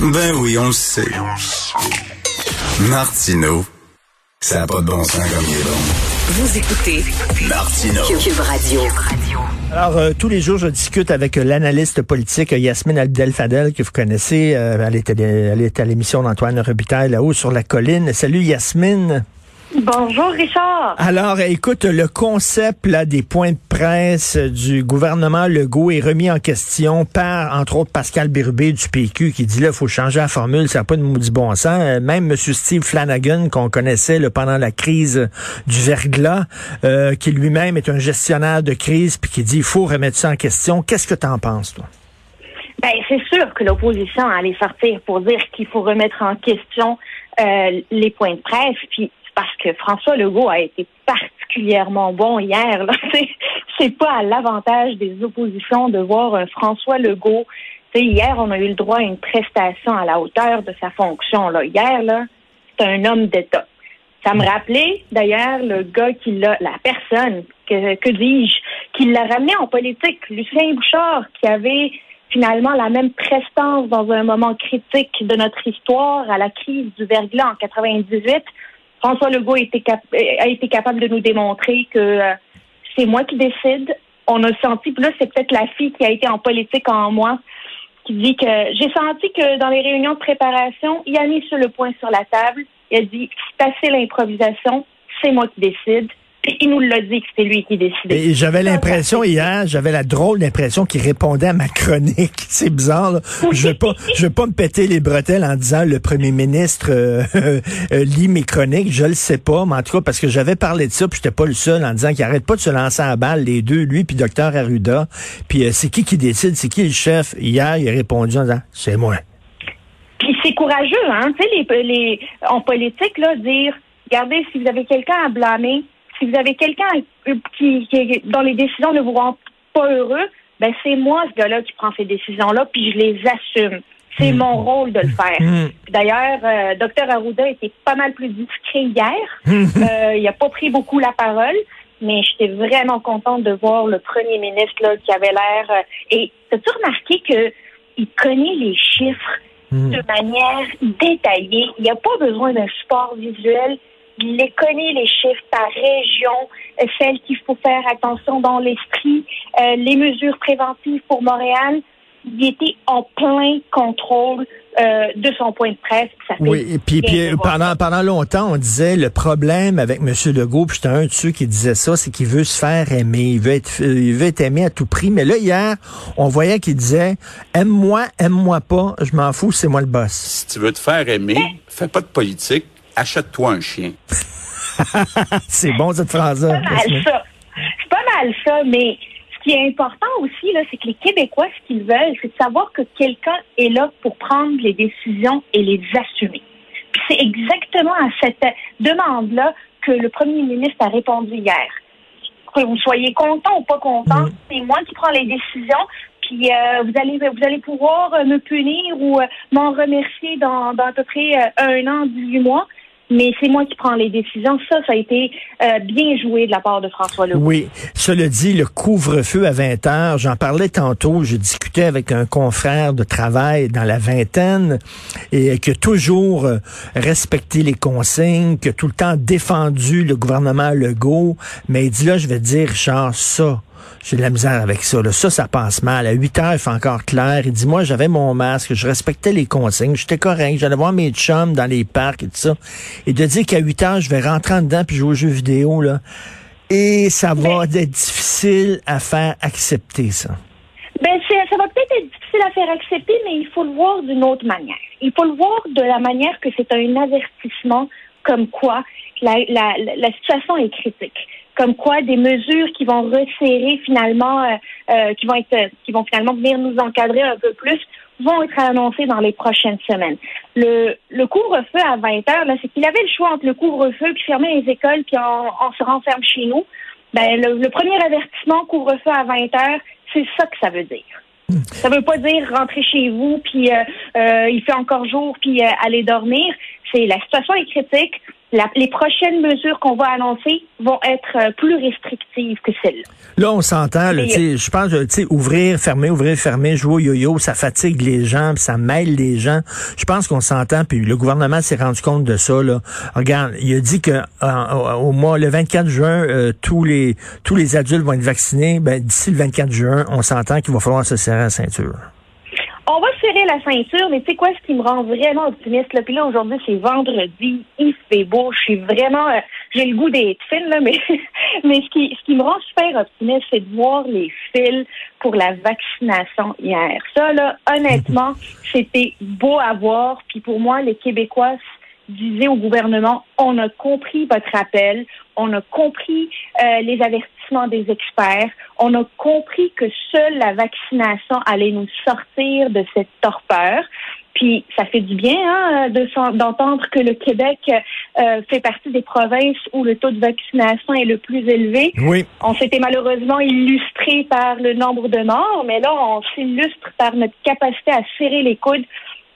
Ben oui, on le sait. Martineau, ça n'a pas de bon sens comme il est bon. Vous écoutez Martineau. Cube Radio. Alors, euh, tous les jours, je discute avec euh, l'analyste politique euh, Yasmine Abdel-Fadel, que vous connaissez. Euh, elle, était, elle était à l'émission d'Antoine Robitaille, là-haut sur la colline. Salut Yasmine. Bonjour Richard. Alors, écoute, le concept là, des points de du gouvernement Legault est remis en question par, entre autres, Pascal Bérubé du PQ qui dit là, il faut changer la formule, ça n'a pas de maudit bon sens. Euh, Même M. Steve Flanagan, qu'on connaissait pendant la crise du verglas, euh, qui lui-même est un gestionnaire de crise, puis qui dit il faut remettre ça en question. Qu'est-ce que tu en penses, toi? Ben, c'est sûr que l'opposition allait sortir pour dire qu'il faut remettre en question euh, les points de presse, puis parce que François Legault a été particulièrement bon hier. C'est, pas à l'avantage des oppositions de voir un François Legault. Hier, on a eu le droit à une prestation à la hauteur de sa fonction. Hier, c'est un homme d'État. Ça me rappelait d'ailleurs le gars qui l'a, la personne, que, que dis-je, qui l'a ramené en politique, Lucien Bouchard, qui avait finalement la même prestance dans un moment critique de notre histoire à la crise du verglas en 98. François Legault a été, capable de nous démontrer que euh, c'est moi qui décide. On a senti, puis là, c'est peut-être la fille qui a été en politique en moi, qui dit que j'ai senti que dans les réunions de préparation, il a mis sur le point sur la table. Il a dit, c'est assez l'improvisation, c'est moi qui décide. Puis il nous l'a dit que c'était lui qui décidait. Et j'avais l'impression hier, j'avais la drôle d'impression qu'il répondait à ma chronique. C'est bizarre. Là. Je veux pas, je veux pas me péter les bretelles en disant le premier ministre euh, euh, lit mes chroniques. Je le sais pas, mais en tout cas parce que j'avais parlé de ça, puis j'étais pas le seul en disant qu'il arrête pas de se lancer à balle les deux, lui puis docteur Arruda. Puis euh, c'est qui qui décide, c'est qui le chef? Hier, il a répondu en disant c'est moi. Puis c'est courageux, hein, tu sais, les, les, en politique, là, dire, regardez, si vous avez quelqu'un à blâmer, si vous avez quelqu'un qui, qui, dont les décisions ne vous rendent pas heureux, ben c'est moi, ce gars-là, qui prend ces décisions-là, puis je les assume. C'est mon rôle de le faire. Mm. Puis D'ailleurs, euh, Dr Arruda était pas mal plus discret hier. Euh, il a pas pris beaucoup la parole, mais j'étais vraiment contente de voir le premier ministre là, qui avait l'air. euh, et as-tu remarqué que il connaît les chiffres de manière détaillée? Il n'y a pas besoin d'un support visuel. Il les connaît, les chiffres par région, euh, celles qu'il faut faire attention dans l'esprit, euh, les mesures préventives pour Montréal. Il était en plein contrôle euh, de son point de presse. Ça fait Oui, et puis, pendant, pendant longtemps, on disait le problème avec M. Legault, puis j'étais un de ceux qui disait ça, c'est qu'il veut se faire aimer, il veut être il veut être aimé à tout prix. Mais là, hier, on voyait qu'il disait aime-moi, aime-moi pas, je m'en fous, c'est moi le boss. Si tu veux te faire aimer, fais pas de politique, achète-toi un chien. C'est bon cette phrase-là. pas mal ça. C'est pas mal ça, mais ce qui est important aussi, là, c'est que les Québécois, ce qu'ils veulent, c'est de savoir que quelqu'un est là pour prendre les décisions et les assumer. Puis c'est exactement à cette demande-là que le premier ministre a répondu hier. Que vous soyez content ou pas content, c'est moi qui prends les décisions. Puis euh, vous allez vous allez pouvoir me punir ou euh, m'en remercier dans, dans à peu près euh, un an, 18 mois. Mais c'est moi qui prends les décisions. Ça, ça a été euh, bien joué de la part de François Legault. Oui, cela dit, le couvre-feu à 20 heures, j'en parlais tantôt, je discutais avec un confrère de travail dans la vingtaine et qui a toujours euh, respecté les consignes, qui a tout le temps défendu le gouvernement Legault, mais il dit là, je vais te dire, Richard, ça, j'ai de la misère avec ça. Là. Ça, ça passe mal. À 8 heures, il fait encore clair. Il dit, moi, j'avais mon masque, je respectais les consignes, j'étais correct, j'allais voir mes chums dans les parcs et tout ça. Et de dire qu'à 8 heures, je vais rentrer en dedans puis jouer aux jeux vidéo, là. Et ça va être difficile à faire accepter, ça. Ben, ça va peut-être être difficile à faire accepter, mais il faut le voir d'une autre manière. Il faut le voir de la manière que c'est un avertissement comme quoi la- la situation est critique. Comme quoi des mesures qui vont resserrer finalement, euh, euh, qui vont être, qui vont finalement venir nous encadrer un peu plus, vont être annoncés dans les prochaines semaines. Le, couvre-feu à 20 heures, c'est qu'il avait le choix entre le couvre-feu puis fermer les écoles puis on, se renferme chez nous. Ben, le, premier avertissement, couvre-feu à 20 heures, c'est ça que ça veut dire. Ça veut pas dire rentrer chez vous puis euh, euh, il fait encore jour puis euh, aller dormir. C'est la situation est critique. La- les prochaines mesures qu'on va annoncer vont être euh, plus restrictives que celles-là. Là, on s'entend, tu sais, je pense, tu sais, ouvrir, fermer, ouvrir, fermer, jouer au yo-yo, ça fatigue les gens, puis ça mêle les gens. Je pense qu'on s'entend, puis le gouvernement s'est rendu compte de ça, là. Regarde, il a dit que euh, au mois, le 24 juin, euh, tous les tous les adultes vont être vaccinés. Ben, d'ici le 24 juin, on s'entend qu'il va falloir se serrer la ceinture. On va serrer la ceinture, mais tu sais quoi, ce qui me rend vraiment optimiste, là, puis là, aujourd'hui, c'est vendredi, il fait beau, je suis vraiment, euh, j'ai le goût d'être fine, là, mais, mais ce qui, ce qui me rend super optimiste, c'est de voir les fils pour la vaccination hier. Ça, là, honnêtement, c'était beau à voir, puis pour moi, les Québécois disaient au gouvernement, on a compris votre appel, on a compris euh, les avertissements des experts, on a compris que seule la vaccination allait nous sortir de cette torpeur. Puis ça fait du bien hein, de d'entendre que le Québec euh, fait partie des provinces où le taux de vaccination est le plus élevé. Oui. On s'était malheureusement illustré par le nombre de morts, mais là, on s'illustre par notre capacité à serrer les coudes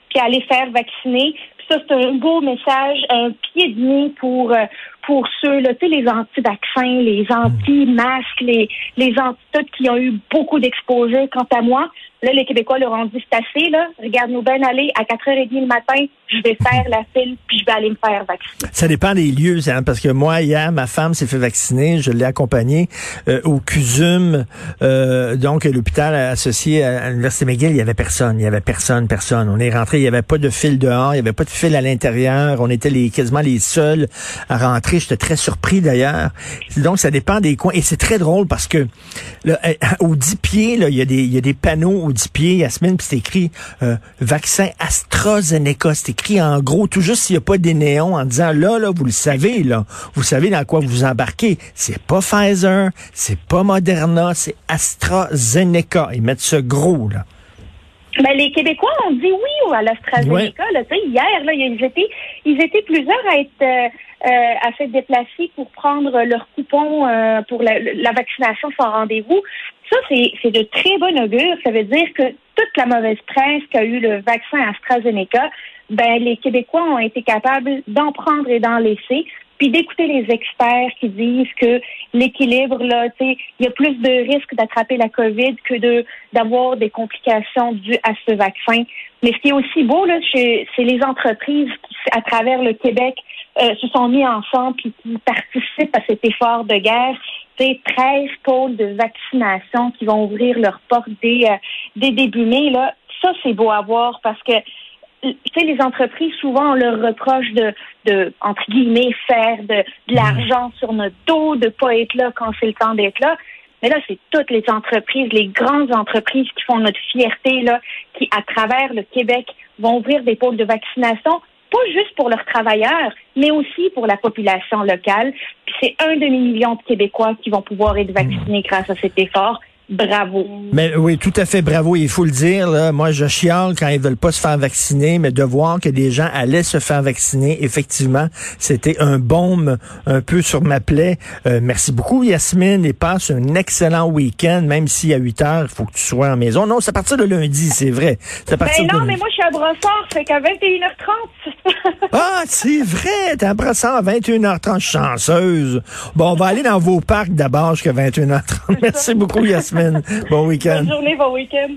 puis à les faire vacciner. Ça, c'est un beau message, un pied de nez pour euh, pour ceux, là, les anti-vaccins, les anti-masques, les, les anti-tout qui ont eu beaucoup d'exposure. Quant à moi, là, les Québécois leur ont dit, c'est assez, là, regarde-nous bien aller à 4h30 le matin, je vais faire la file, puis je vais aller me faire vacciner. Ça dépend des lieux, hein, parce que moi, hier, ma femme s'est fait vacciner, je l'ai accompagnée euh, au CUSUM, euh, donc l'hôpital associé à l'Université McGill, il y avait personne, il y avait personne, personne. On est rentré, il y avait pas de fil dehors, il y avait pas de fil à l'intérieur, on était les quasiment les seuls à rentrer. J'étais très surpris d'ailleurs. Donc, ça dépend des coins. Et c'est très drôle parce que euh, aux 10 pieds, il y a des, panneaux aux 10 pieds, Yasmine, puis c'est écrit euh, vaccin AstraZeneca. C'est écrit en gros, tout juste s'il n'y a pas des néons en disant là, là, vous le savez, là, vous savez dans quoi vous embarquez. C'est pas Pfizer, c'est pas Moderna, c'est AstraZeneca. Ils mettent ce gros, là. Ben, les Québécois ont dit oui à l'AstraZeneca. là. Tu sais, Hier, là, ils étaient, ils étaient plusieurs à être euh, euh, à s'être déplacés pour prendre leur coupon euh, pour la, la vaccination sans rendez-vous. Ça, c'est c'est de très bon augure. Ça veut dire que toute la mauvaise presse qu'a eu le vaccin AstraZeneca, ben les Québécois ont été capables d'en prendre et d'en laisser puis d'écouter les experts qui disent que l'équilibre, là, tu sais, il y a plus de risques d'attraper la COVID que de d'avoir des complications dues à ce vaccin. Mais ce qui est aussi beau, là, c'est les entreprises qui, à travers le Québec, euh, se sont mis ensemble puis qui participent à cet effort de guerre. C'est 13 pôles de vaccination qui vont ouvrir leurs portes dès, euh, dès début mai. Là. Ça, c'est beau à voir parce que tu sais, les entreprises, souvent, on leur reproche de, de entre guillemets, faire de, de l'argent sur notre dos, de pas être là quand c'est le temps d'être là. Mais là, c'est toutes les entreprises, les grandes entreprises qui font notre fierté, là, qui, à travers le Québec, vont ouvrir des pôles de vaccination, pas juste pour leurs travailleurs, mais aussi pour la population locale. Puis c'est un demi-million de Québécois qui vont pouvoir être vaccinés grâce à cet effort. Bravo. Mais oui, tout à fait bravo. Il faut le dire. Là, moi, je chiale quand ils veulent pas se faire vacciner, mais de voir que des gens allaient se faire vacciner, effectivement, c'était un baume un peu sur ma plaie. Euh, merci beaucoup, Yasmine, et passe un excellent week-end, même si à 8 heures, il faut que tu sois en maison. Non, c'est à partir de lundi, c'est vrai. C'est à partir Ben non, de... mais moi, je suis à Brossard, fait qu'à 21h30. Ah, c'est vrai! T'es à ça à 21h30, chanceuse. Bon, on va aller dans vos parcs d'abord jusqu'à 21h30. Merci beaucoup, Yasmine. Bon week-end. Bonne journée, bon week-end.